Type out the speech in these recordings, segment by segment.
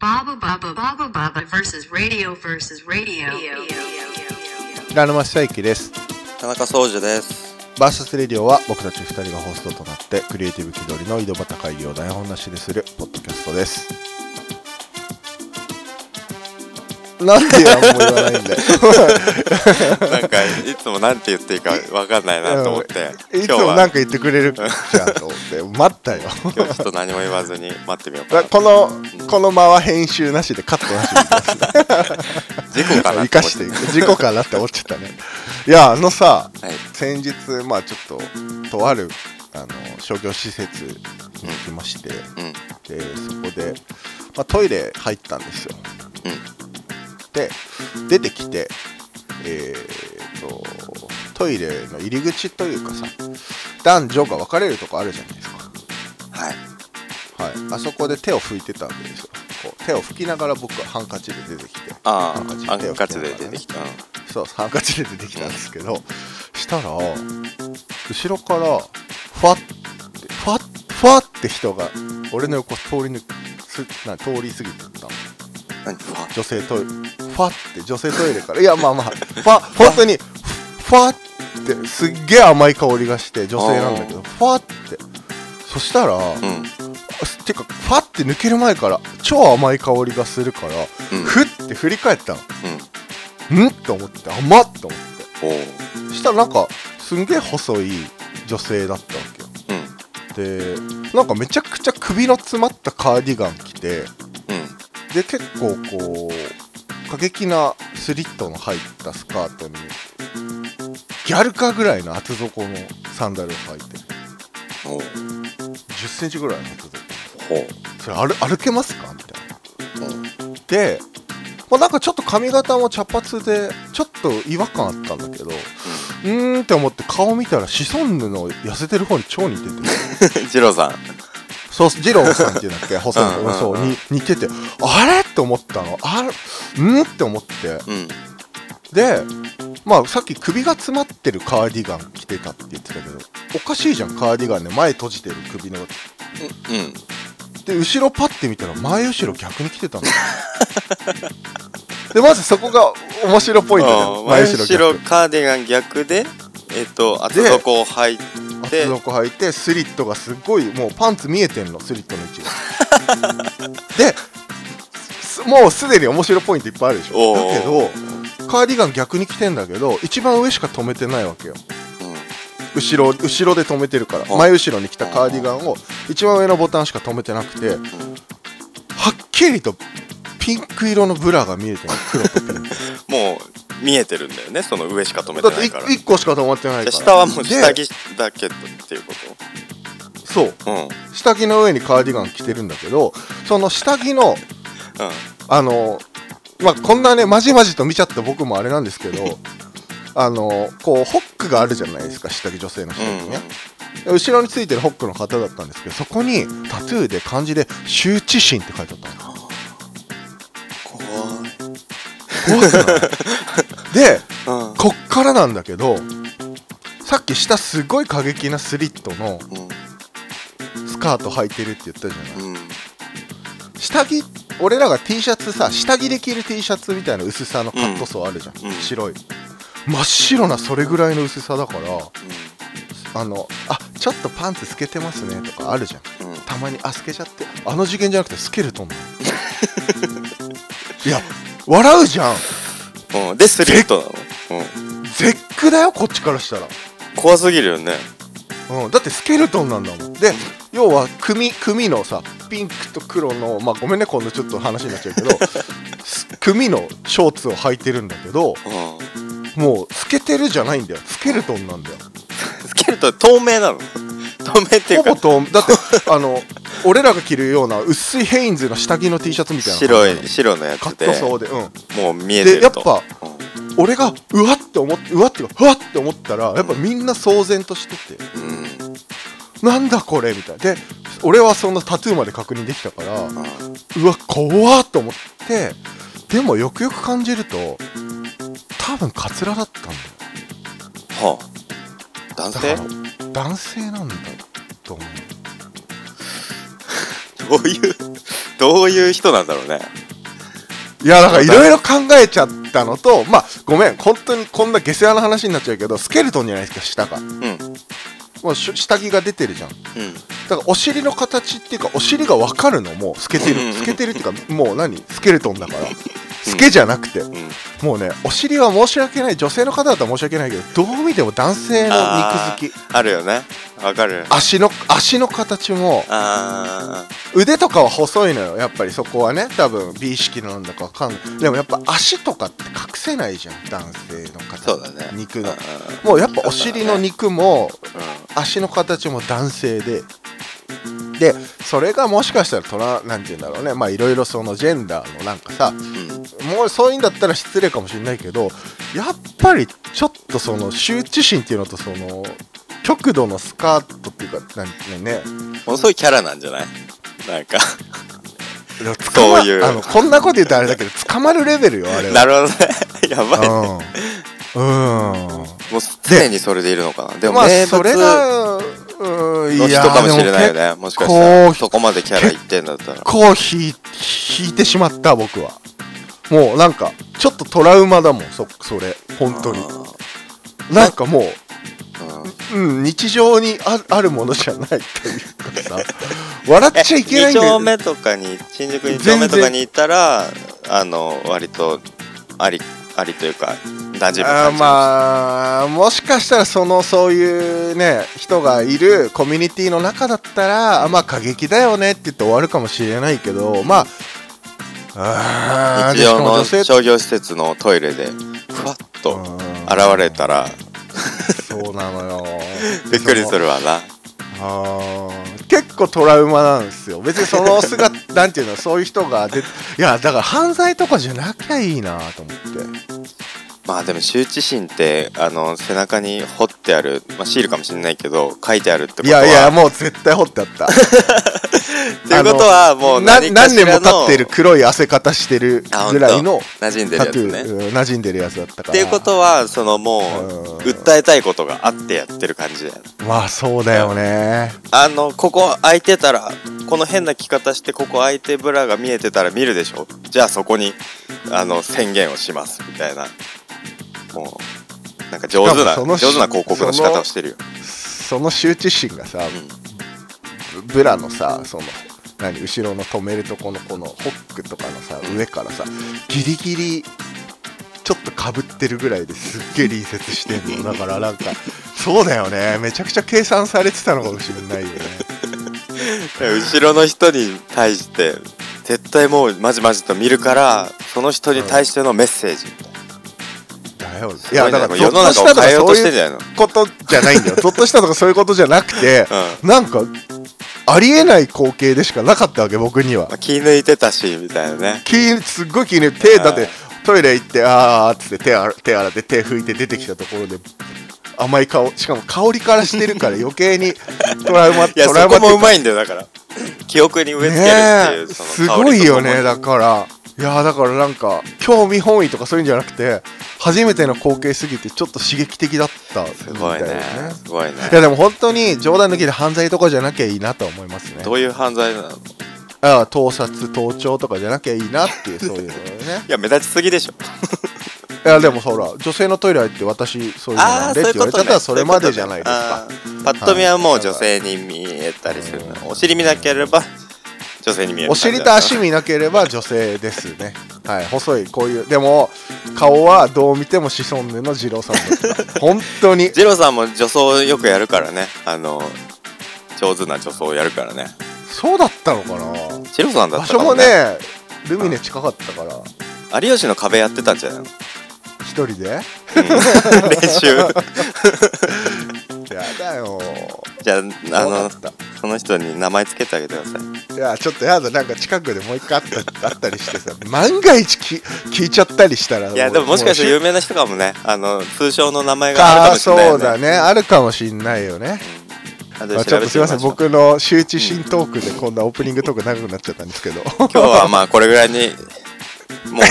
Baba Baba Baba Baba versus radio versus radio. 平沼久之です田中総司です。バーサスレディオは僕たち2人がホストとなってクリエイティブ気取りの井戸端会議を台本なしでするポッドキャストですなんで何も言わないんだよ。なんかいつもなんて言っていいかわかんないなと思って、いつもなんか言ってくれるじゃんと思って。待ったよ今日ちょっと何も言わずに待ってみようかな。だこのこの間は編集なしでカットなしで事故かな生かしていく。事故かなって思っちゃったね。いやあのさはい。先日まあちょっととあるあの商業施設に行きまして、うん。でそこで、まあ、トイレ入ったんですよ。うん。で出てきてえー、とトイレの入り口というかさ男女が分かれるとこあるじゃないですか。はい。はい。あそこで手を拭いてたわけですよ。こう手を拭きながら僕はハンカチで出てきてあハンカチあ、ハ手をンカチ拭きながらね。で出てきた。そうハンカチで出てきたんですけどしたら後ろからファッてファッファッって人が俺の横通り抜すな通り過ぎてったの何？ファ女性トイレ。ファって女性トイレから。いやまあまあ。ファ本当にファってすっげえ甘い香りがして女性なんだけどファって。そしたら、うん。てかファって抜ける前から超甘い香りがするから、うん。ふって振り返ったの。うん。ん？と思って甘っと思って。そしたらなんかすんげえ細い女性だったわけよ。うん。でなんかめちゃくちゃ首の詰まったカーディガン着てうん。で結構こう過激なスリットの入ったスカートにギャルかぐらいの厚底のサンダルを履いておう。1 0ンチぐらいの厚底。それ歩歩けますか？みたいなうん。で、まあ、なんかちょっと髪型も茶髪でちょっと違和感あったんだけどうーんって思って顔見たらシソンヌの痩せてる方に超似ててジローさん。そう二郎さんっていうんだっけ？細いうんうんうん。そうに似ててあれ？って思ったの。あれ？ん？って思って。うん。でまあさっき首が詰まってるカーディガン着てたって言ってたけどおかしいじゃんカーディガンで前閉じてる首の。うん。で後ろパッて見たら前後ろ逆に来てたの。でまずそこが面白ポイントだよああ前後逆。ろカーディガン逆で、えっと、厚底を履いて、厚底履いてスリットがすっごいもうパンツ見えてんのスリットの位置が。ですもうすでに面白ポイントいっぱいあるでしょ。おだけーどカーディガン逆に着てんだけど一番上しか止めてないわけよ。うん。後ろ後ろで止めてるから。あ前後ろに来たカーディガンを一番上のボタンしか止めてなくてはっきりとピンク色のブラが見えてる黒とピンク。もう見えてるんだよね、その上しか止めててないから。1個しか止まってないでから下はもう下で着だけっていうこそうとうん。うん。下着の上にカーディガン着てるんだけどその下着のあのまあこんなねまじまじと見ちゃった僕もあれなんですけど あのこうホックがあるじゃないですか下着女性の下着にね、後ろについてるホックの方だったんですけどそこにタトゥーで漢字で「羞恥心」って書いてあったの怖くないでうん。こっからなんだけどさっき下すごい過激なスリットのスカート履いてるって言ったじゃない。うん。下着俺らが T シャツさ下着で着る T シャツみたいな薄さのカットソーあるじゃん、うん。白い。真っ白なそれぐらいの薄さだからあのあちょっとパンツ透けてますねとかあるじゃん。たまにあ透けちゃってあの次元じゃなくてスケルトンなのいや笑うじゃん。うん。で、スリットなの。うん。絶句だよこっちからしたら。怖すぎるよね。うん、だってスケルトンなんだもん。で要は組組のさピンクと黒のまあごめんね今度ちょっと話になっちゃうけどす 組のショーツを履いてるんだけどうん。もう透けてるじゃないんだよ。スケルトンなんだよ。スケルトン透明なの。透明っていうか。ほぼとだって あの俺らが着るような薄いヘインズの下着の T シャツみたいな白い白のやカッつでトソーでうん。もう見えてると。でやっぱうん俺がうわって思ってうわっていうかうわって思ったらやっぱみんな騒然としてて。うん。なんだこれみたいな。で俺はそのタトゥーまで確認できたからうんうわ怖っと思ってでもよくよく感じると多分カツラだったんだよ。はあ。男性？ら男性なんだと思うどういうどういう人なんだろうね。いやだからいろいろ考えちゃったのとまあごめん。本当にこんな下世話な話になっちゃうけどスケルトンじゃないですか下が。うん。もうし下着が出てるじゃん。うん。だからお尻の形っていうかお尻が分かるのも透けてる。透けてるっていうかもう何？スケルトンだから透けじゃなくて。うん。もうねお尻は申し訳ない。女性の方だったら申し訳ないけどどう見ても男性の肉付き。あるよね。わかる。足の足の形もあ腕とかは細いのよ。やっぱりそこはね多分美意識なんだかわかんない。でもやっぱ足とかって隠せないじゃん。男性の方そうだね。肉の。あもうやっぱお尻の肉もう足の形も男性ででそれがもしかしたらトラなんて言うんだろうね。まあいろいろそのジェンダーのなんかさんうん。もうそういうんだったら失礼かもしれないけどやっぱりちょっとその羞恥心っていうのとその極度のスカートっていうかなんてね。ものすごいキャラなんじゃない？なんか。そういう。あのこんなこと言うとあれだけど捕まるレベルよあれは。なるほどね。やばいうん。うん。もう常にそれでいるのかな。でもまあそれがうんの人かもしれないよでもねもしかしたらそこまでキャラ言ってんだったら。結構引い引いてしまった僕は。もうなんかちょっとトラウマだもんそそれ。本当に。なんかもううん、日常にああるものじゃないというかさ。笑っちゃいけないんだ2丁よ目とかに新宿2丁目とかに行ったらあの割とありありというか馴染むあまあもしかしたらそのそういうね人がいるコミュニティの中だったらあまあ過激だよねって言って終わるかもしれないけどまああー日常の商業施設のトイレでふわっとうん現れたらそうなのよ。びっくりするわな。あー。結構トラウマなんですよ。別にその姿なんていうのそういう人が出ていやだから犯罪とかじゃなきゃいいなと思ってまあでも羞恥心ってあの背中に彫ってある、まあ、シールかもしれないけど書いてあるってことはいやいやもう絶対掘ってあった。っていうことはもうな何か何年も経ってる黒い汗方してるあぐらいの馴染んでるタトゥやつねー、うん馴染んでるやつだったから。っていうことはそのもう訴えたいことがあってやってる感じだよね。まあそうだよね。あのここ開いてたらこの変な着方してここ開いてブラが見えてたら見るでしょ？じゃあそこにあの宣言をしますみたいなもうなんか上手な上手な広告の仕方をしてるよ、その羞恥心がさうん。ブラのさその何後ろの止めるとこのこのホックとかのさ上からさギリギリちょっとかぶってるぐらいですっげえ隣接してんの。だからなんかそうだよね。めちゃくちゃ計算されてたのかもしれないよね。後ろの人に対して絶対もうまじまじと見るからその人に対してのメッセージ、だよいいやだから世の中を変えようとしてんじゃないの？ことじゃないんだよ。ゾッとしたとかそういうことじゃなくて、なんかありえない光景でしかなかったわけ僕には。まあ、気抜いてたしみたいなね。気すっごい気に入って手だってはいトイレ行ってあーっつって手洗手洗って手拭いて出てきたところで甘い香しかも香りからしてるから余計に トラウマいやそトラウマこもうまいいんだよだから。記憶に植え付けるっていう、すごいよねだからいやだからなんか興味本位とかそういうんじゃなくて初めての光景すぎてちょっと刺激的だったみたすごいね。よすごいね。いやでも本当に冗談抜きで犯罪とかじゃなきゃいいなと思いますね。どういう犯罪なの？いああ盗撮盗聴とかじゃなきゃいいなっていうそういうのね。や目立ちすぎでしょ。いやでもほら女性のトイレ入って私そういうのなんでって言われちゃったらそれまでじゃないですか。パッと見はもう女性に見えたりするのお尻見なければ女性に見えるお尻と足見なければ女性ですね。はい細いこういうでも顔はどう見てもシソンヌの二郎さん本当に。ジローさんも女装よくやるからね。あの上手な女装をやるからね。そうだったのかな？ジローさんだっ場所たかもね。もねルミネ近かったから。有吉の壁やってたんじゃないの？一人で？練習。やだよじゃああのその人に名前つけてあげてください。いやちょっとやだなんか近くでもう一回あった あったりしてさ万が一き聞いちゃったりしたらいやでももしかしたら有名な人かもね。あの通称の名前があるかあもしれないよね。そうだね。あるかもしんないよね。まあ、ちょっとすいません。僕の羞恥心トークでこんなオープニングトーク長くなっちゃったんですけど。今日はまあこれぐらいにもう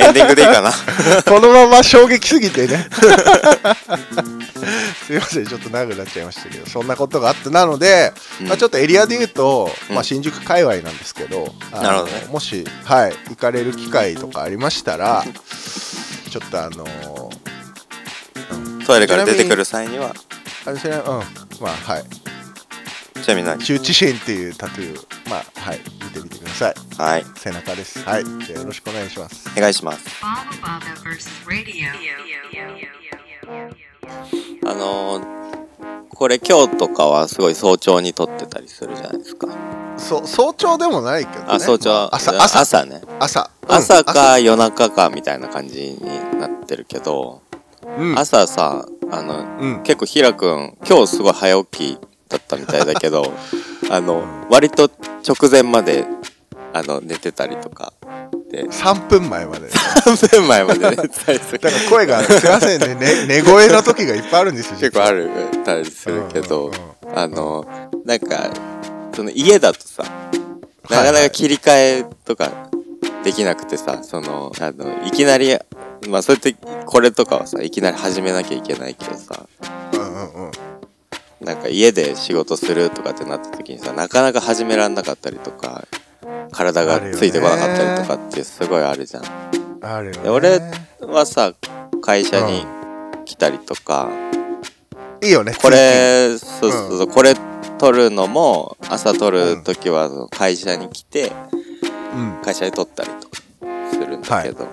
エンディングでいいかな。このまま衝撃すぎてね すいませんちょっと長くなっちゃいましたけどそんなことがあってなので、うん。まあ、ちょっとエリアで言うと、うん。まあ、新宿界隈なんですけど、あのなるほどね。もし、はい、行かれる機会とかありましたらちょっとあのトイレから出てくる際には。あれですねうん。まあはい。ちなみに何？羞恥心っていうタトゥー。まあはい見てみてください。はい。背中です。はい。じゃあよろしくお願いします。お願いしますのーこれ今日とかはすごい早朝に撮ってたりするじゃないですか。そ早朝でもないけどね。あ早朝、まあ朝朝。朝ね。朝。うん朝か夜中かみたいな感じになってるけど、うん。朝さあのうん。結構ひらくん今日すごい早起きだったみたいだけど あの割と直前まであの寝てたりとかで3分前まで。3分前まで寝てたりするだから声がすいませんね。ね寝声の時がいっぱいあるんですよ結構あるたりするけど、うんうん。あのなんかその家だとさなかなか切り替えとかできなくてさそのあのいきなりまあそうやってこれとかはさいきなり始めなきゃいけないけどさうんうんうん。なんか家で仕事するとかってなった時にさなかなか始めらんなかったりとか体がついてこなかったりとかってすごいあるじゃん。あるよね。で俺はさ会社に来たりとか、いいよねこれそうそうそう、これ撮るのも朝撮る時は会社に来てうん。会社で撮ったりとかするんだけど、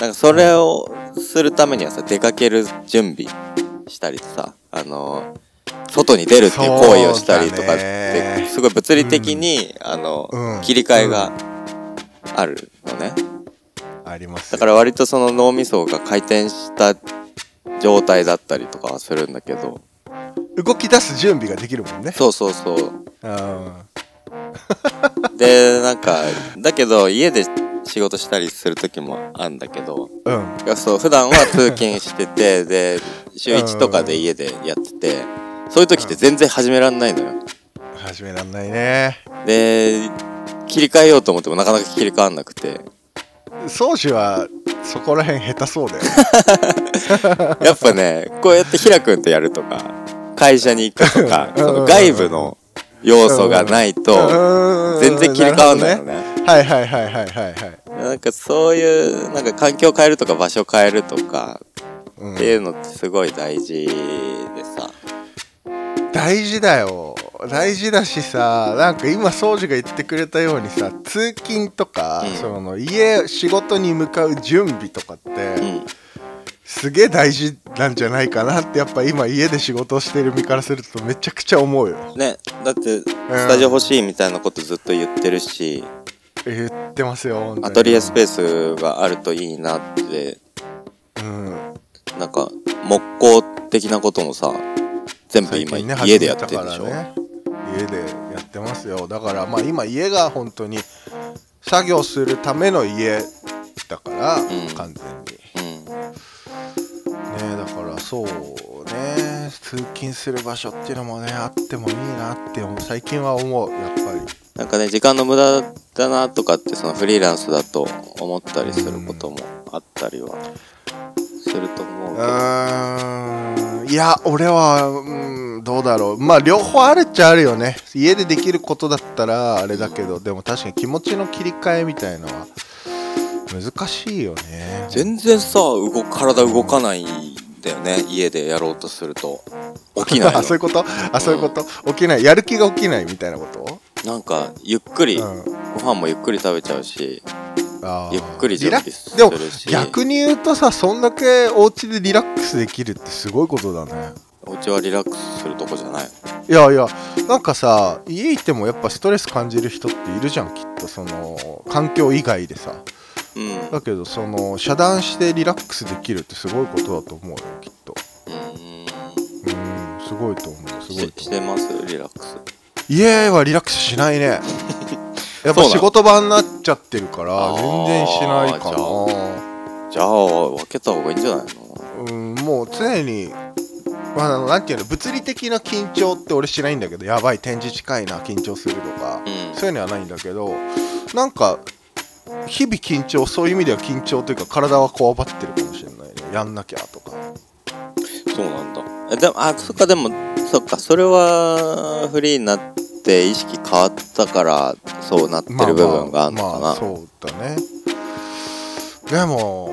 なんかそれをするためにはさ出かける準備したりさあの外に出るっていう行為をしたりとかってすごい物理的に、あの、うん。切り替えがあるのね、ありますだから割とその脳みそが回転した状態だったりとかはするんだけど。動き出す準備ができるもんね。そうそうそう。うん。でなんかだけど家で仕事したりする時もあんだけど。うん。そう普段は通勤しててで週1とかで家でやっててそういう時って全然始めらんないのよ。始めらんないね。で切り替えようと思ってもなかなか切り替わんなくて。宗司はそこら辺下手そうだよね。やっぱねこうやってひらくんとやるとか会社に行くとかうんその外部の要素がないと全然切り替わんないのね。ね。はいはいはいはいはいはい。なんかそういうなんか環境変えるとか場所変えるとかうん。っていうのってすごい大事でさ大事だよ。大事だしさなんか今宗司が言ってくれたようにさ通勤とか、うん。その家仕事に向かう準備とかって、うん。すげえ大事なんじゃないかなってやっぱ今家で仕事をしてる身からするとめちゃくちゃ思うよ。ねだってスタジオ欲しいみたいなことずっと言ってるし、言ってますよアトリエスペースがあるといいなって。うん。なんか木工的なこともさ全部今、ね家でやってるでしょ、ね家でやってますよ。だからまあ今家が本当に作業するための家だから、ん。完全に。うん。ねだからそうね。通勤する場所っていうのもねあってもいいなって最近は思うやっぱり。なんかね時間の無駄だなとかってそのフリーランスだと思ったりすることもあったりはすると思ううけど、ーんいや俺はうんどうだろう。まあ両方あるっちゃあるよね。家でできることだったらあれだけど。でも確かに気持ちの切り替えみたいのは難しいよね。全然さ動体動かないんだよね。家でやろうとすると。起きない あそういうこと？あそういうこと？起きない。やる気が起きないみたいなこと？のなんかゆっくり、うん。ご飯もゆっくり食べちゃうしゆっくり準備リラすでもるし逆に言うとさそんだけお家でリラックスできるってすごいことだね。お家はリラックスするとこじゃない。いやいやなんかさ家いてもやっぱストレス感じる人っているじゃんきっと。その環境以外でさ。うん。だけどその遮断してリラックスできるってすごいことだと思うよきっと。うん。うんすごいと思うすごいしと思う。してます？リラックス。家はリラックスしないねやっぱ仕事場になっちゃってるから全然しないかじゃなじゃあ分けた方がいいんじゃないの？うんもう常にまあなんていうの物理的な緊張って俺しないんだけどやばい展示近いな緊張するとか、うん。そういうのはないんだけどなんか日々緊張そういう意味では緊張というか体はこわばってるかもしれないね。やんなきゃとか。そうなんだ。でもあそっかでもそっかそれはフリーになって意識変わったからそうなってる部分があるのかな、まあまあそうだね。でも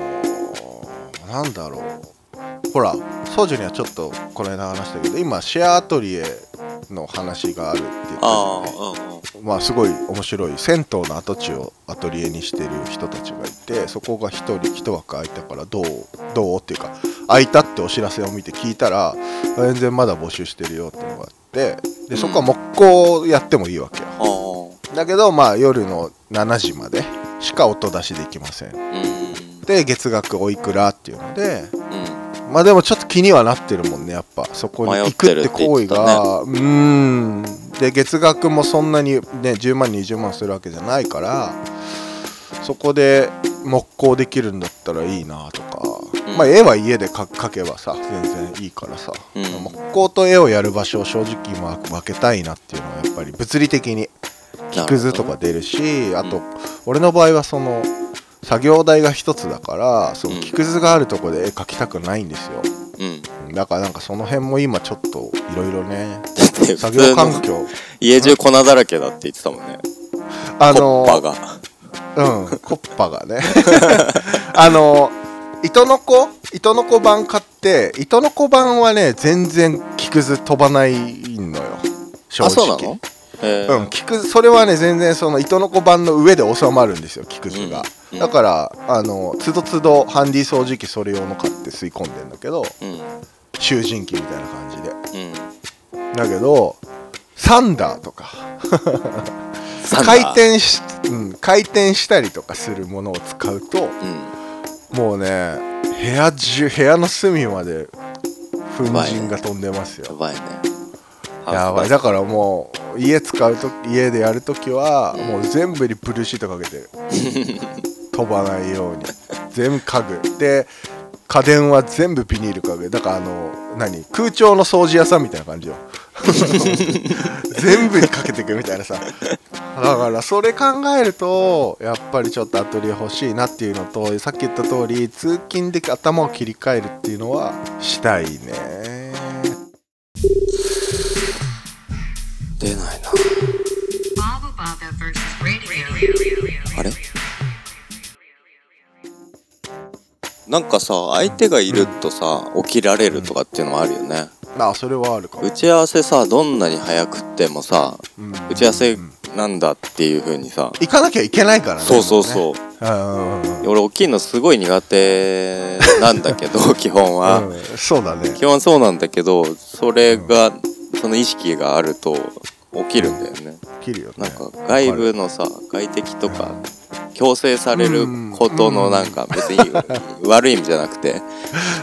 なんだろう。ほらソジュにはちょっとこの間話したけど今シェアアトリエの話があるって言ってまあすごい面白い銭湯の跡地をアトリエにしてる人たちがいてそこが一人一枠空いたからどうどうっていうか空いたってお知らせを見て聞いたら全然まだ募集してるよってのがあってでそこは木工やってもいいわけよ。あだけどまあ夜の7時までしか音出しできません。あうん。で月額おいくらっていうのでうんまあでもちょっと気にはなってるもんねやっぱ。そこに行くって行為が、うーん。で月額もそんなにね10万20万するわけじゃないからそこで木工できるんだったらいいなとか、うん。まあ絵は家で描描けばさ全然いいからさ、うん。木工と絵をやる場所を正直まあ分けたいなっていうのはやっぱり物理的に木くずとか出るしあと、うん俺の場合はその作業台が一つだからそのうん木くずがあるとこで絵描きたくないんですよ。うん。だからなんかその辺も今ちょっといろいろね 作業環境。家中粉だらけだって言ってたもんね。あコッパのが。うんコッパがね。あの糸の子？糸の子版買って糸の子版はね全然木くず飛ばないのよ。正直。あそうなの？うん、木くずそれはね全然その糸の子版の上で収まるんですよ木くずが、うん。だからあのつどつどハンディ掃除機それ用の買って吸い込んでんだけどうん。集塵機みたいな感じで。うん。だけどサンダーとか。回転し、うん、回転したりとかするものを使うとうん。もうね部屋中部屋の隅まで粉塵が飛んでますよ。やばいね。やばい。だからもう家使うと家でやるときはうん。もう全部にブルーシートかけてる飛ばないように。全部家具。で家電は全部ビニール家具。だからあの何？空調の掃除屋さんみたいな感じよ。全部にかけていくみたいなさ。だからそれ考えるとやっぱりちょっとアトリエ欲しいなっていうのとさっき言った通り通勤で頭を切り替えるっていうのはしたいね出ないな.あれ？なんかさ相手がいるとさ起きられるとかっていうのもあるよね。あそれはあるかも。打ち合わせさどんなに早くってもさうん。打ち合わせなんだっていう風にさ。行かなきゃいけないからねそうそうそう。う、うんうんうん。俺起きるのすごい苦手なんだけど 基本は、うんそうだね。基本そうなんだけどそれが、その意識があると起きるんだよね。切るよね。なんか外部のさ外敵とか強制されることのなんか別に 悪い意味じゃなくて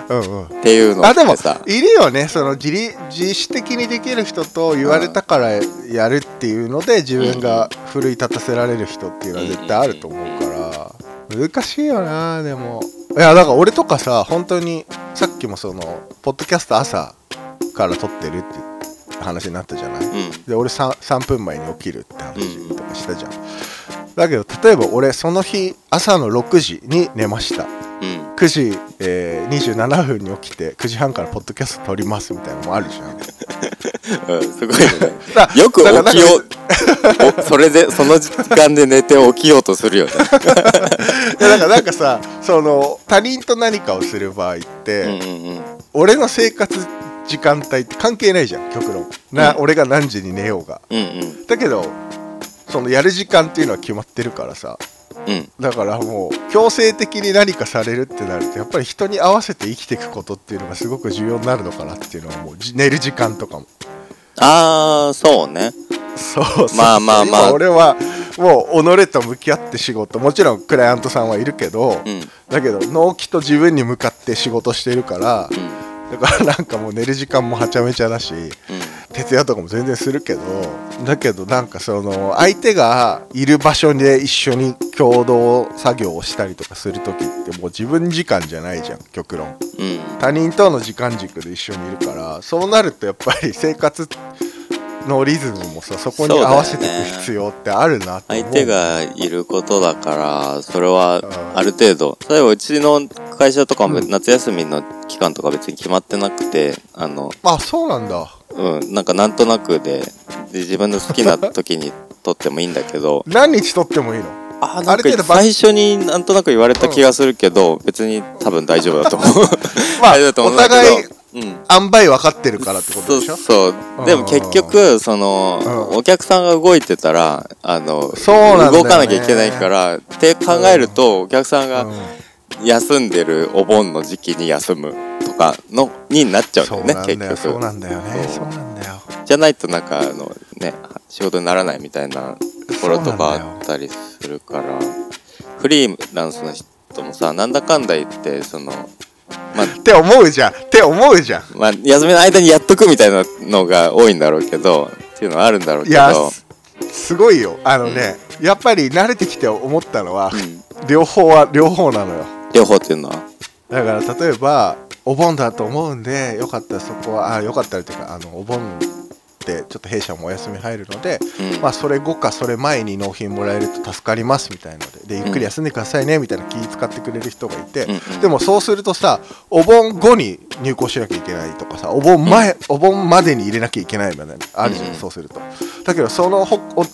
うんうん。っていうのあでもいるよね。その自立自主的にできる人と言われたからやるっていうので自分が奮い立たせられる人っていうのは絶対あると思うから。難しいよなでも。いやだから俺とかさ本当にさっきもそのポッドキャスト朝から撮ってるって話になったじゃない？うん。で俺 3, 3分前に起きるって話とかしたじゃん、だけど例えば俺その日朝の6時に寝ました。うん。9時、えー、27分に起きて9時半からポッドキャスト撮りますみたいなのもあるじゃん。うんすごいよね。だよく起きよう。おそれでその時間で寝て起きようとするよね。いやだからなんかさその他人と何かをする場合って、うんうんうん。俺の生活時間帯って関係ないじゃん極論。な、うん。俺が何時に寝ようが。うんうん。だけどそのやる時間っていうのは決まってるからさ。うん。だからもう強制的に何かされるってなるとやっぱり人に合わせて生きていくことっていうのがすごく重要になるのかなっていうのはもうじ寝る時間とかも。ああそうね。そうそうまあまあまあ。今俺はもう己と向き合って仕事。もちろんクライアントさんはいるけど、うん。だけど納期と自分に向かって仕事してるからうんだからなんかもう寝る時間もはちゃめちゃだしうん徹夜とかも全然するけどだけどなんかその相手がいる場所で一緒に共同作業をしたりとかする時ってもう自分時間じゃないじゃん極論。うん。他人との時間軸で一緒にいるからそうなるとやっぱり生活のリズムもさそこに合わせていく必要ってあるなって思う。相手がいることだからそれはうん。ある程度。例えばうちの会社とかも夏休みの期期間とか別に決まってなくてあのあそうなんだ。うんなんかなんとなくでで自分の好きな時に撮ってもいいんだけど。何日撮ってもいいの？あなんかある程度ば最初になんとなく言われた気がするけど、別に多分大丈夫だと思う。まあ 大丈夫だと思おうんだけど。互いうん。塩梅分かってるからってことでしょ？そうそう。でも結局その、うん。お客さんが動いてたらあのそうなね。動かなきゃいけないからって考えると、お客さんがうん。休んでるお盆の時期に休むとかのになっちゃうんだよね結局。そうなんだよねそう。なんだよ。じゃないとなんかあのね仕事にならないみたいなところとかあったりするからフリーランスの人もさなんだかんだ言ってそのまあって思うじゃん。って思うじゃん。まあ、休みの間にやっとくみたいなのが多いんだろうけどっていうのはあるんだろうけど。いやすすごいよ。あのね、やっぱり慣れてきて思ったのは、うん、両方は両方なのよ。両方っていうのは？だから例えばお盆だと思うんでよかったらそこはあよかったらっていうかあのお盆ってちょっと弊社もお休み入るので、うん。まあそれ後かそれ前に納品もらえると助かりますみたいのででゆっくり休んでくださいねみたいな気使ってくれる人がいて、でもそうするとさお盆後に入校しなきゃいけないとかさお盆前、お盆までに入れなきゃいけないみたいなあるじゃん、うん。そうすると。だけどその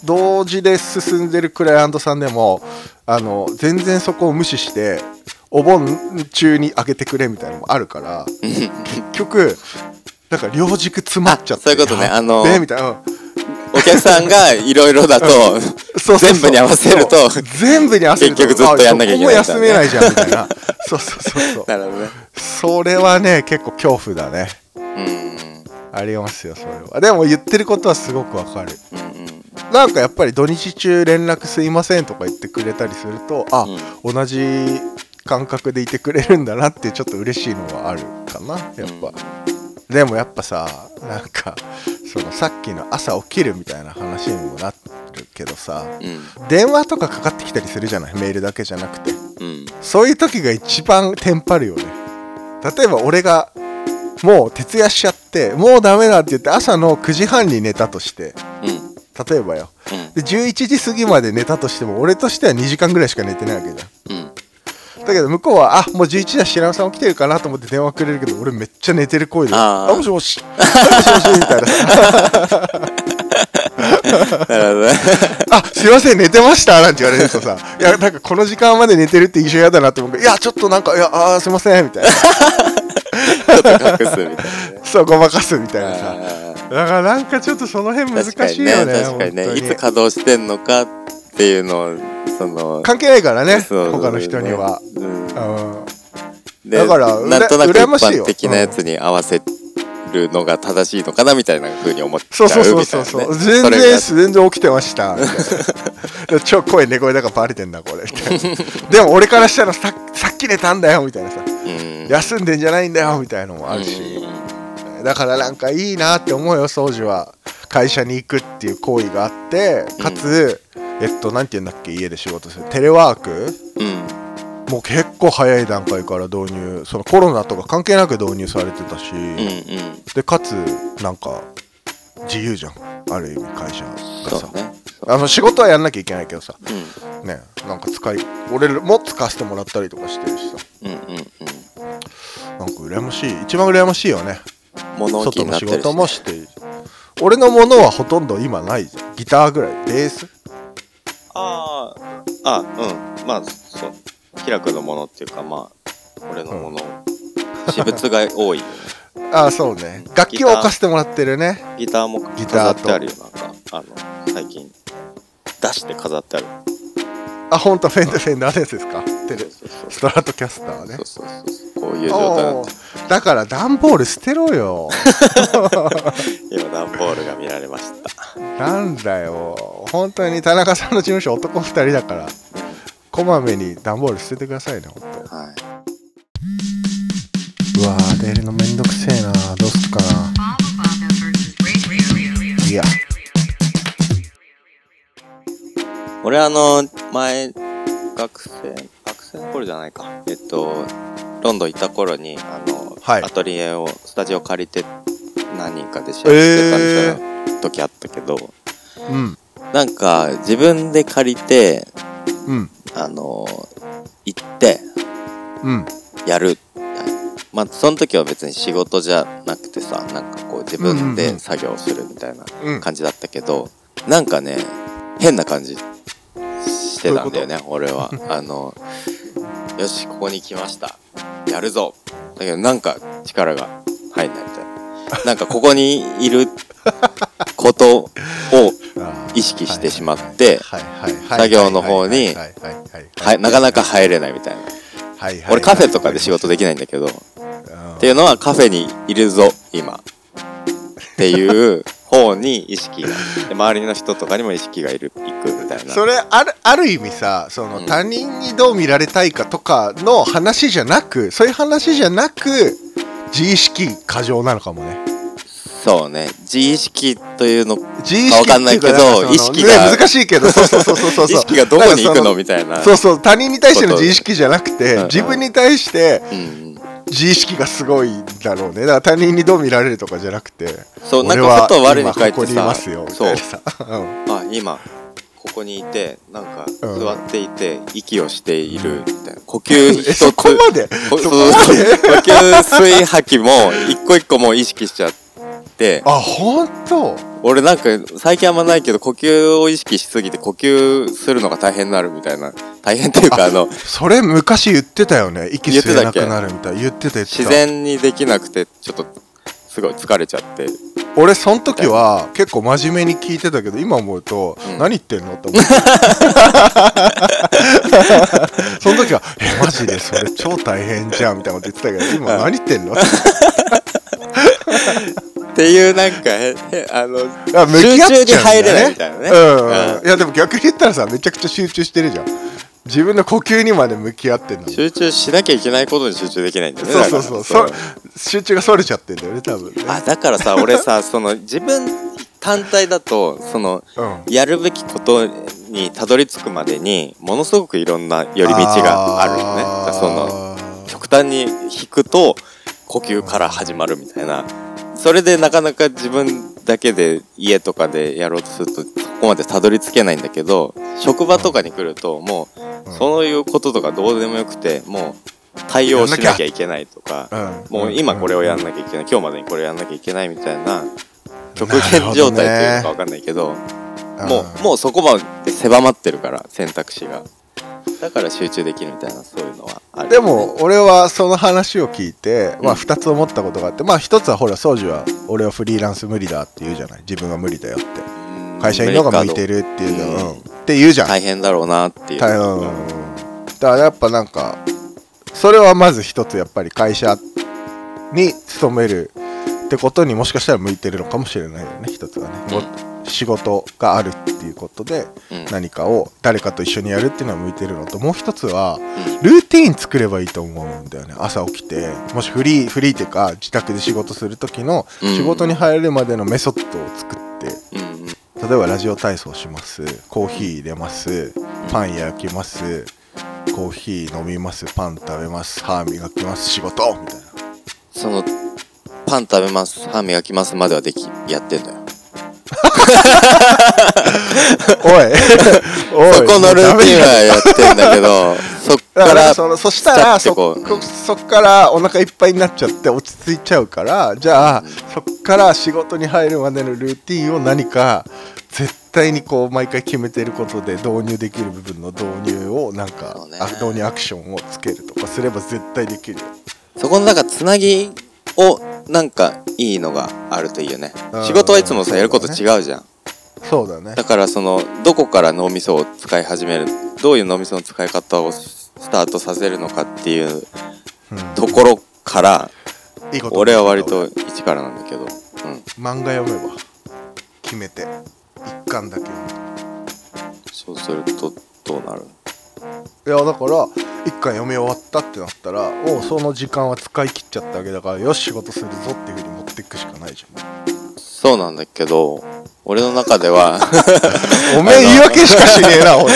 同時で進んでるクライアントさんでもあの全然そこを無視してお盆中に開けてくれみたいなのもあるから結局なんか両軸詰まっちゃって。そういうことね。あのべえみたいな、うん。お客さんがいろいろだと 全部に合わせると全部に合わせると結局ずっとやんなきゃいけない休めないじゃんみたいな。そうそうそうそう。なるほどね。それはね結構恐怖だね。うんありますよそれは。でも言ってることはすごくわかる。うんうん。なんかやっぱり土日中連絡すいませんとか言ってくれたりするとあ、同じ感覚でいてくれるんだなってちょっと嬉しいのはあるかなやっぱ、でもやっぱさなんかそのさっきの朝起きるみたいな話にもなるけどさうん。電話とかかかってきたりするじゃない？メールだけじゃなくて。うん。そういう時が一番テンパるよね。例えば俺がもう徹夜しちゃってもうダメだって言って朝の9時半に寝たとしてうん。例えばよ。うん。で11時過ぎまで寝たとしても俺としては2時間ぐらいしか寝てないわけじゃんだけど向こうはあもう11時だ白山さん起きてるかなと思って電話くれるけど俺めっちゃ寝てる声で「あもしもし。もしもし」みたいな。さなるほどね「あすいません寝てました」なんて言われるとさ「いやなんかこの時間まで寝てるって印象嫌だなって思うけどいやちょっとなんかいやあーすいません」みたいな。隠すみたいなね。そうごまかすみたいなさ。だからなんかちょっとその辺難しいよねね確かにね。本当いつ稼働してんのかっていうのをその関係ないからね他の人には、うん。だからなんとなく一般的なやつに合わせるのが正しいのかなみたいな風に思っちゃそううそうそうみそう。そう、全然全然起きてました。みたいな超声寝声だからバレてんだこれ。みたいな。でも俺からしたらささっき寝たんだよみたいなさ。うん。休んでんじゃないんだよみたいなのもあるし。だからなんかいいなって思うよ掃除は。会社に行くっていう行為があってかつ、えっとなんて言うんだっけ家で仕事する。テレワーク？うんうんもう結構早い段階から導入そのコロナとか関係なく導入されてたし、うんうん。でかつなんか自由じゃん。ある意味会社がさ。あの仕事はやんなきゃいけないけどさ。うん。ねなんか使い俺も使わせてもらったりとかしてるしさ。うんうんうん。なんか羨ましい。一番羨ましいよね。物置外の仕事もして俺のものはほとんど今ない。じゃんギターぐらい。ベース？あああうん。まあそう平くのものっていうかまあ俺のもの、私物が多いよね。ああそうね。楽器を置かせてもらってるね。ギターもギターと飾ってあるよ。なんかあの最近出して飾ってあるあ本当フェンダーフェンダーですか？テストラトキャスターね。そうそうそうこういう状態なんおで。ーだから段ボール捨てろよ。今段ボールが見られました。なんだよ。本当に田中さんの事務所男2人だからこまめに段ボール捨ててくださいね本当。はうわー出るのめんどくせえな。どうすっかな.いや。い俺あの前学生学生の頃じゃないか。えっとロンドン行った頃にあの、はい。アトリエをスタジオ借りて何人かでシェアしてたみたいな時あったけど、うん。なんか自分で借りてうん。あの行ってうん。やる。まあその時は別に仕事じゃなくてさなんかこう自分うんうんうん。で作業するみたいなうん。感じだったけど、なんかね変な感じしてたんだよね俺は。あのよしここに来ました。やるぞ。だけどなんか力が入んないみたいな。なんかここにいることを意識してしまって作業の方になかなか入れないみたいな。俺カフェとかで仕事できないんだけどっていうのはカフェにいるぞ今っていう方に意識がで周りの人とかにも意識がいるいくみたいな。それあるある意味さその、うん。他人にどう見られたいかとかの話じゃなくそういう話じゃなく自意識過剰なのかもね。そうね。自意識というの自意識わかんないけどってうかなんかそ識がね難しいけどそうそうそうそうそう。意識がどこに行くのみみたいな。そうそう他人に対しての自意識じゃなくてうん。うん自分に対してうんうん自意識がすごいんだろうね。だから他人にどう見られるとかじゃなくてそうなん俺はかふと我に返って今ここにいまさすよみそうたいな。さう。ん。あ今ここにいてなんかうん。座っていて息をしているみたいな。呼吸一 えつそこまで？呼吸吸い吐きも一個一個もう意識しちゃって。あ本当？俺なんか最近あんまないけど呼吸を意識しすぎて呼吸するのが大変になるみたいな大変っていうかあのそれ昔言ってたよね。息吸えなくなるみたい言ってた言ってた自然にできなくてちょっとすごい疲れちゃって。俺その時は結構真面目に聞いてたけど今思うと、うん。何言ってんの？って思って。その時は「えマジでそれ超大変じゃん」みたいなこと言ってたけど今何言ってんの？っ ていうなんかあのあ向き合っちゃうんだね。集中に入れないみたいなね。うん、うん。いやでも逆に言ったらさめちゃくちゃ集中してるじゃん。自分の呼吸にまで向き合ってんの集中しなきゃいけないことに集中できないんだよね。そうそうそう。そ集中がそれちゃってんだよね多分ね。あだからさ俺さその自分単体だとそのうん。やるべきことにたどり着くまでにものすごくいろんな寄り道があるよね。その極端に引くと呼吸から始まるみたいなそれでなかなか自分だけで家とかでやろうとするとそこまでたどり着けないんだけど職場とかに来るともううん。そういうこととかどうでもよくてもう対応しなきゃいけないとかうん。もう今これをやんなきゃいけない。今日までにこれやんなきゃいけないみたいな極限状態というかわかんないけどもうもうそこまで狭まってるから選択肢がだから集中できるみたいなそういうのはある。でも俺はその話を聞いて、まあ2つ思ったことがあってまあ1つはほら宗樹は俺はフリーランス無理だって言うじゃない？自分は無理だよって。うん。会社員の方が向いてるっていうじゃん、うんうん。って言うじゃん。大変だろうなっていう。うん。だからやっぱなんかそれはまず一つやっぱり会社に勤めるってことにもしかしたら向いてるのかもしれないよね一つはね、うん。も仕事があるっていうことでうん。何かを誰かと一緒にやるっていうのは向いてるのともう一つはうん。ルーティン作ればいいと思うんだよね。朝起きてもしフリーフリーっていうか自宅で仕事する時のうん。仕事に入るまでのメソッドを作って、例えばラジオ体操します。コーヒー入れます。パン焼きます。コーヒー飲みます。パン食べます。歯磨きます。仕事みたいな。そのパン食べます。歯磨きますまではできやってんだよおい。おい。そこのルーティンはやってんだけど そっだかかららそのそしたらそそっからお腹いっぱいになっちゃって落ち着いちゃうからじゃあ、そっから仕事に入るまでのルーティンを何か絶対にこう毎回決めてることで導入できる部分の導入をなんか、ね。あ導入アクションをつけるとかすれば絶対できる。よそこのなんかつなぎをなんかいいのがあるといいよね。うん。仕事はいつもさやること違うじゃん。そうだね。だからそのどこから脳みそを使い始めるどういう脳みその使い方をスタートさせるのかっていううん。ところからいいこと。俺は割と一からなんだけど、うん、漫画読めば決めて一巻だけ読む。そうするとどうなる？いやだから一巻読み終わったってなったらもうその時間は使い切っちゃったわけだからよし仕事するぞっていうふうに持っていくしかないじゃそうなんだけど俺の中ではん おめえ言い訳しかしねえな ほんと。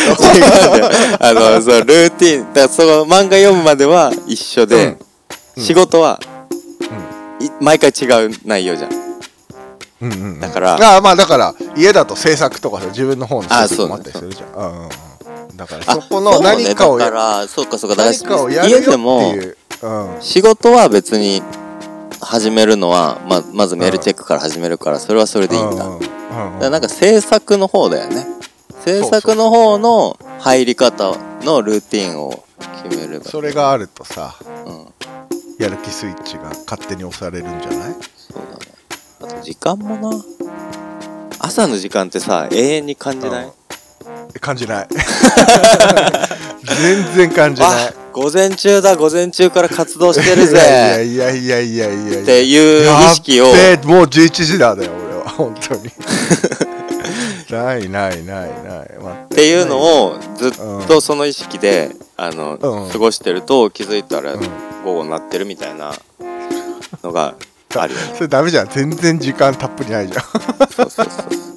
あのそうルーティンだその漫画読むまでは一緒で、うん。仕事は、い毎回違う内容じゃん。うんうんうん。だからああまあだから家だと制作とかさ自分の方のあ制作もあそうったりするじゃん。うんうんうんだから。あそこの何かをやそうねだからそうかそうか。だから家でもうん。仕事は別に始めるのはままずメールチェックから始めるからそれはそれでいいんだ、うんうん。だからなんか制作の方だよね。制作の方の入り方のルーティンを決めれば。それがあるとさうん。やる気スイッチが勝手に押されるんじゃない？そうだね。あと時間もな。朝の時間ってさ永遠に感じない、うん感じない。全然感じない。あ午前中だ午前中から活動してるぜ。いやいやいやいやいやっていう意識を。やっべえもう11時だだよ俺は本当に。ないないないない。っっていうのをずっとその意識で、あの、うん。過ごしてると気づいたらうん。午後になってるみたいなのがあるよね。それダメじゃん。全然時間たっぷりないじゃん。そうそうそう。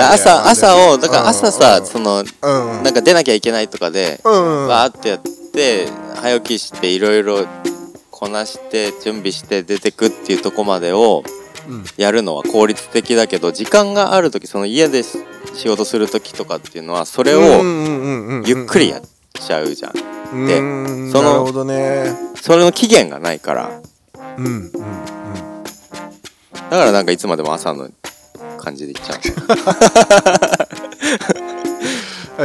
朝朝をだから朝さ、うん。そのうん。なんか出なきゃいけないとかで、うん。わーってやって早起きしていろいろこなして準備して出てくっていうとこまでをうん。やるのは効率的だけど時間がある時その家で仕事する時とかっていうのはそれをゆっくりやっちゃうじゃん。でうん。そのね。それの期限がないから。うんうんうん。だからなんかいつまでも朝の感じでいっちゃう。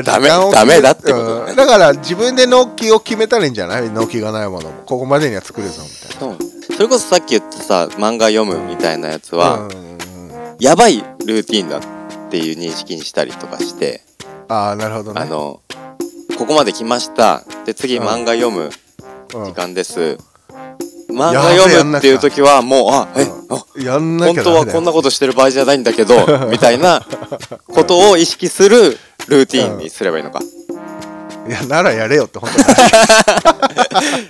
ダメダメだってことだだから自分で納期を決めたらいいんじゃない？納期がないものも。ここまでには作るぞみたいそう。それこそさっき言ったさ漫画読むみたいなやつなは、うんうんうん。やばいルーティンだっていう認識にしたりとかして、ああなるほどね。あのここまで来ました。で次うん漫画読むうん時間です、漫画読むっていう時はもうあえ、あやんな本きゃダメだよ。当はこんなことしてる場合じゃないんだけどみたいな ことを意識するルーティンにすればいいのか、いやならやれよって本当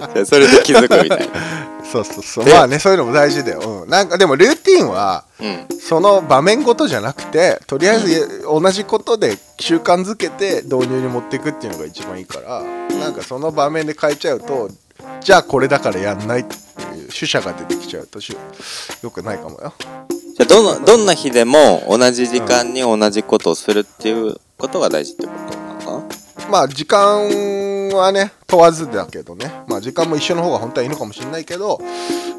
に。で それで気づくみたいな。そうそうそう。でまあねそういうのも大事だよ、うん、なんかでもルーティンはうん。その場面ごとじゃなくてとりあえず同じことで習慣づけて導入に持っていくっていうのが一番いいから、なんかその場面で変えちゃうとじゃあこれだからやんないっていう主者が出てきちゃうとしよくないかもよ。じゃあどのどんな日でも同じ時間に同じことをするっていうことが大事ってことなのかな？まあ時間はね問わずだけどね。まあ時間も一緒の方が本当はいいのかもしれないけど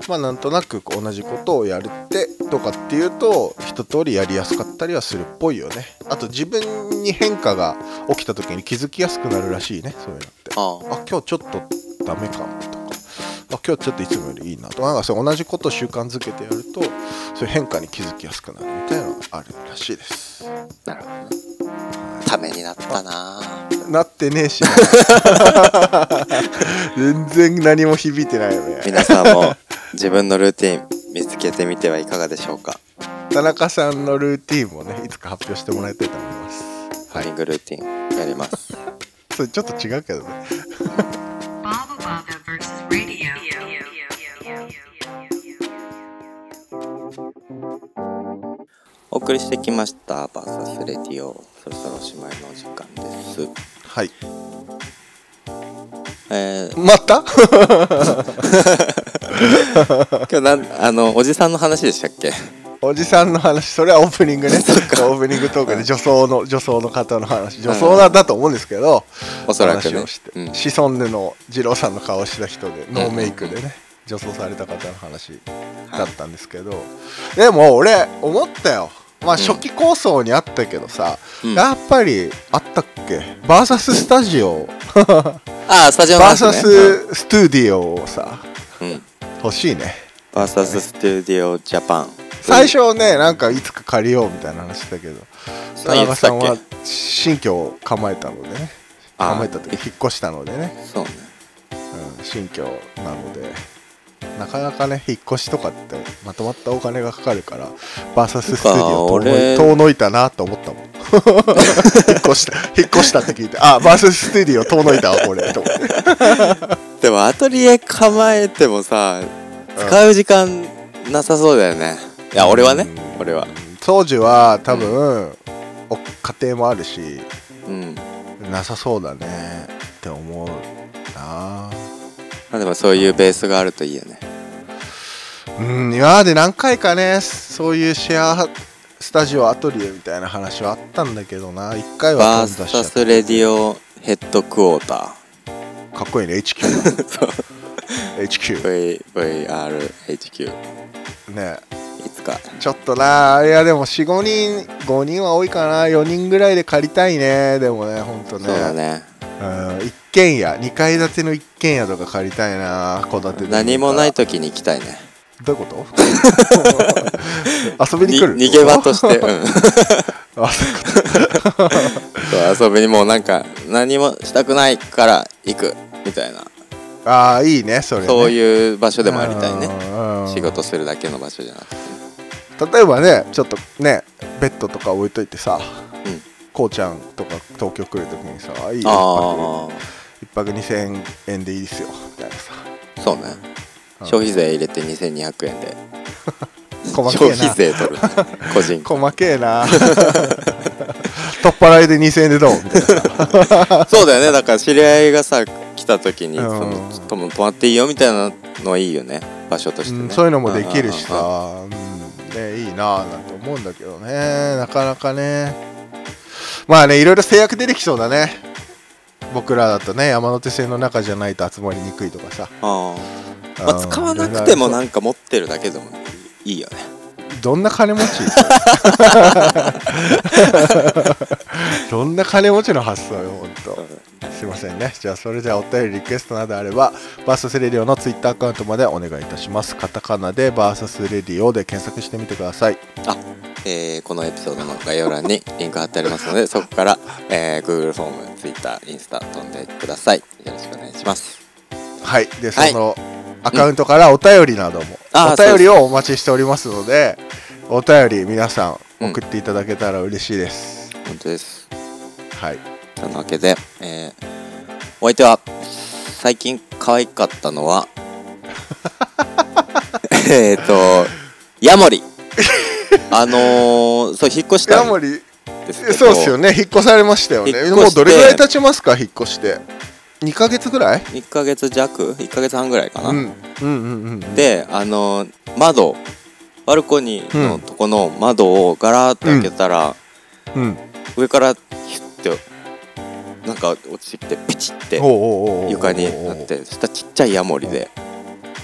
まあなんとなく同じことをやるってとかっていうと一通りやりやすかったりはするっぽいよね。あと自分に変化が起きた時に気づきやすくなるらしいねそういうのって。あ。あ今日ちょっとダメかもとか。あ今日ちょっといつもよりいいなと。かなんかそう同じことを習慣づけてやるとそういう変化に気づきやすくなるみたいなのがあるらしいです。あなるほど。ねためになったな。なってねえし 全然何も響いてないよね。皆さんも自分のルーティン見つけてみてはいかがでしょうか？田中さんのルーティンもねいつか発表してもらいたいと思います。ハミングルーティンやります。それちょっと違うけどねお送りしてきましたバーサスレディオ。そろそろおしまいのお時間です。はい。えー、また？今日なんあのおじさんの話でしたっけ？おじさんの話それはオープニングね。オープニングトークで女装の女装の方の話。女装なんだと思うんですけど、おそらくね。うん。シソンヌの二郎さんの顔をした人でノーメイクでね、女装された方の話だったんですけど、でも俺思ったよ。まあ初期構想にあったけどさ、うん。やっぱりあったっけ？バーサススタジオ。ああスタジオのバーサスストゥディオをさうん、うん、欲しいね。バーサススタジオジャパン最初ねなんかいつか借りようみたいな話だけど田中さんは新居を構えたのでね構えた時引っ越したのでね、そうね。うん、新居なので。なかなかね引っ越しとかってまとまったお金がかかるからバーサススタジオ遠の俺いたなと思ったもん。引っ越した引っ越したって聞いてあバーサススタジオ遠のいたわこれと。思ってでもアトリエ構えてもさ使う時間なさそうだよねいや俺はねうん俺は。当時は多分、お家庭もあるしうん。なさそうだねって思うな。まあでもそういうベースがあるといいよね。うん今まで何回かねそういうシェアスタジオアトリエみたいな話はあったんだけどな。一回はバーサスレディオヘッドクォータかっこいいね HQ そう。HQ VVRHQ ねいつか？ちょっとないやでも45人5人は多いかな。4人ぐらいで借りたいねでもねほんとね。そうだね。うん一軒家2階建ての一軒家とか借りたいな戸建てで何もない時に行きたいね。どういうこと？遊びに来る？に逃げ場として。うん。あそう 遊びにもうなんか何もしたくないから行くみたいな。ああいいねそれね。そういう場所でもありたいね。うん。仕事するだけの場所じゃなくて例えばねちょっとねベッドとか置いといてさ、うん。こうちゃんとか東京来るときにさ「いいよあ一泊一泊2000円でいいですよ」みたいなさ。あそうね。うん。消費税入れて2200円で。消費税取る。個人。細けえな。取っ払いで2000円でどう？みたいなそうだよね。だから知り合いがさ来た時にうん。その泊まっていいよみたいなのはいいよね。場所としてね、うん。そういうのもできるしさ、うんね、いいなあなんて思うんだけどね。なかなかね。まあねいろいろ制約出てきそうだね。僕らだとね山手線の中じゃないと集まりにくいとかさ、あー。まあ、うん。使わなくてもなんか持ってるだけでもいいよねどんな金持ち？どんな金持ちの発想よほんと。すいませんね。じゃあそれではお便りリクエストなどあればバーサスレディオのツイッターアカウントまでお願いいたします。カタカナでバーサスレディオで検索してみてください。あ、えーこのエピソードの概要欄にリンク貼ってありますので そこから、えー Google フォーム Twitter インスタ飛んでください。よろしくお願いします。はい。でそはい。のアカウントからお便りなども、あお便りをお待ちしておりますのでお便り皆さん送っていただけたら嬉しいです、本当です。はい。そのわけで、えーお相手は最近可愛かったのは えっとヤモリ。あのー、そう引っ越したんヤモリ。そうっすよね。引っ越されましたよね。もうどれぐらい経ちますか引っ越して2ヶ月ぐらい？1ヶ月弱？1ヶ月半ぐらいかな、うん。うんうんうんであのー窓バルコニーのとこの窓をガラーッと開けたら、うん。上からヒュッてなんか落ちてきてピチって床になってそしたらちっちゃいヤモリで。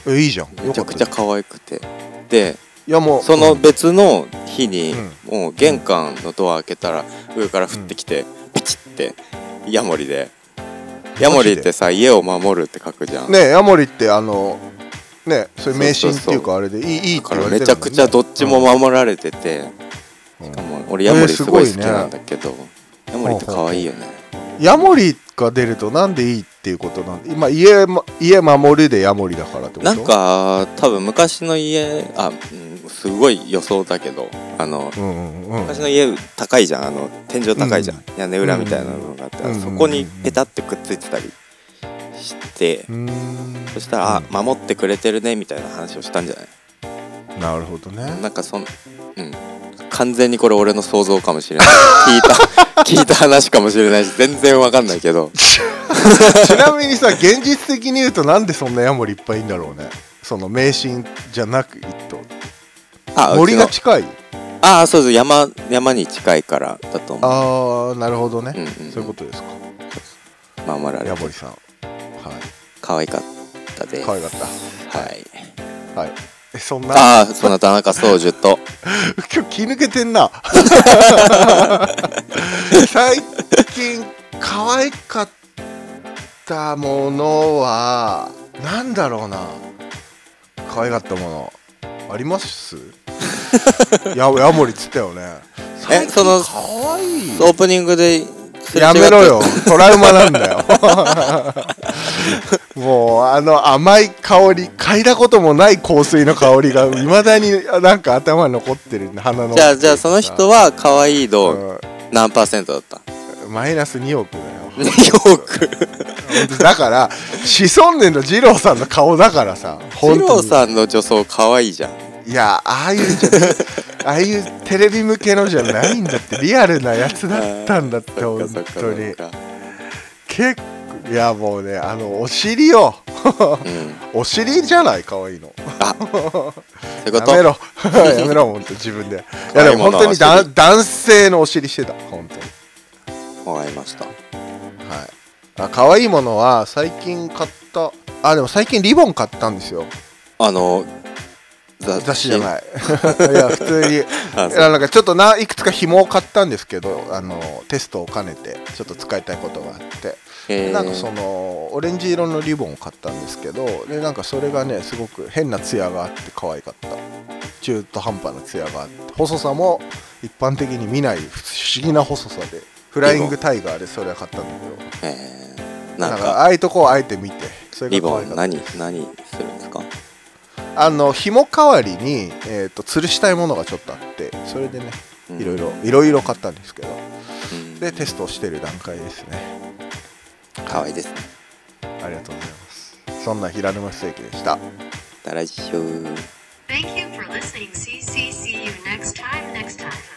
えいいじゃん。めちゃくちゃ可愛くて。でたいやもうその別の日にうん。もう玄関のドア開けたら上から降ってきてピチってヤモリでヤモリってさ家を守るって書くじゃん。ねヤモリってあのねそういう迷信っていうかあれでいいいいってだから言われてるね。めちゃくちゃどっちも守られててうん。しかも俺ヤモリすごい好きなんだけどヤモリって可愛いよね。ヤモリが出るとなんでいいっていうことなんで今家ま家守るでヤモリだからってこと？なんか多分昔の家あ、うん、すごい予想だけどあのうんうんうん。昔の家高いじゃん。あの天井高いじゃん、屋根裏みたいなのがあって、うんそこにペタってくっついてたりして、うーん。そしたら、あ守ってくれてるねみたいな話をしたんじゃない？なるほどね。なんかそんうん。完全にこれ俺の想像かもしれない。聞いた 聞いた話かもしれないし全然わかんないけど。ちなみにさ現実的に言うとなんでそんなヤモリいっぱいいんだろうね。その迷信じゃなくとあ森が近い？のあそうそう山山に近いからだと思う。ああなるほどね、うんうんうん。そういうことですか。守られて。さん。はい。可愛かったです。可愛かった。はい。はい。えそんな？ああその田中宗樹と。今日気抜けてんな。最近可愛かったものはなんだろうな。可愛かったものあります？やヤモリっつったよね。えそのオープニングでやめろよ。トラウマなんだよ。もうあの甘い香り嗅いだこともない香水の香りがいまだになんか頭に残ってる鼻のじゃあじゃあその人は可愛い度う？何パーセントだった？んマイナス2億だよ。2億。だからシソンネの二郎さんの顔だからさ本二郎さんの女装可愛いじゃんいやああいうああいうテレビ向けのじゃないんだって。リアルなやつだったんだって本当に。結構いやもうねあのお尻ようん。お尻じゃない可愛いの。あそういうこと？やめろ。やめろ本当自分で。いやでも本当にだ男性のお尻してた。本当に。わかりました。はい。あ可愛いものは最近買った。あでも最近リボン買ったんですよ。あの雑雑誌じゃない。いや普通に。なんかちょっとないくつか紐を買ったんですけどあのテストを兼ねてちょっと使いたいことがあって。なんかそのオレンジ色のリボンを買ったんですけどでなんかそれがねすごく変なツヤがあって可愛かった。中途半端なツヤがあって。細さも一般的に見ない不思議な細さでフライングタイガーでそれは買ったんだけど。えー。なんんかああいうとこをあえて見てそれリボが可愛かったン何何するんですか？あの紐代わりに、えー、と吊るしたいものがちょっとあってそれでねうん。いろいろいろいろ買ったんですけど。うん。でテストをしてる段階ですね。可愛いですね。ありがとうございます。そんな平沼ステーキでした。また来週 Thank you for listening. See, see, see you next time, next time.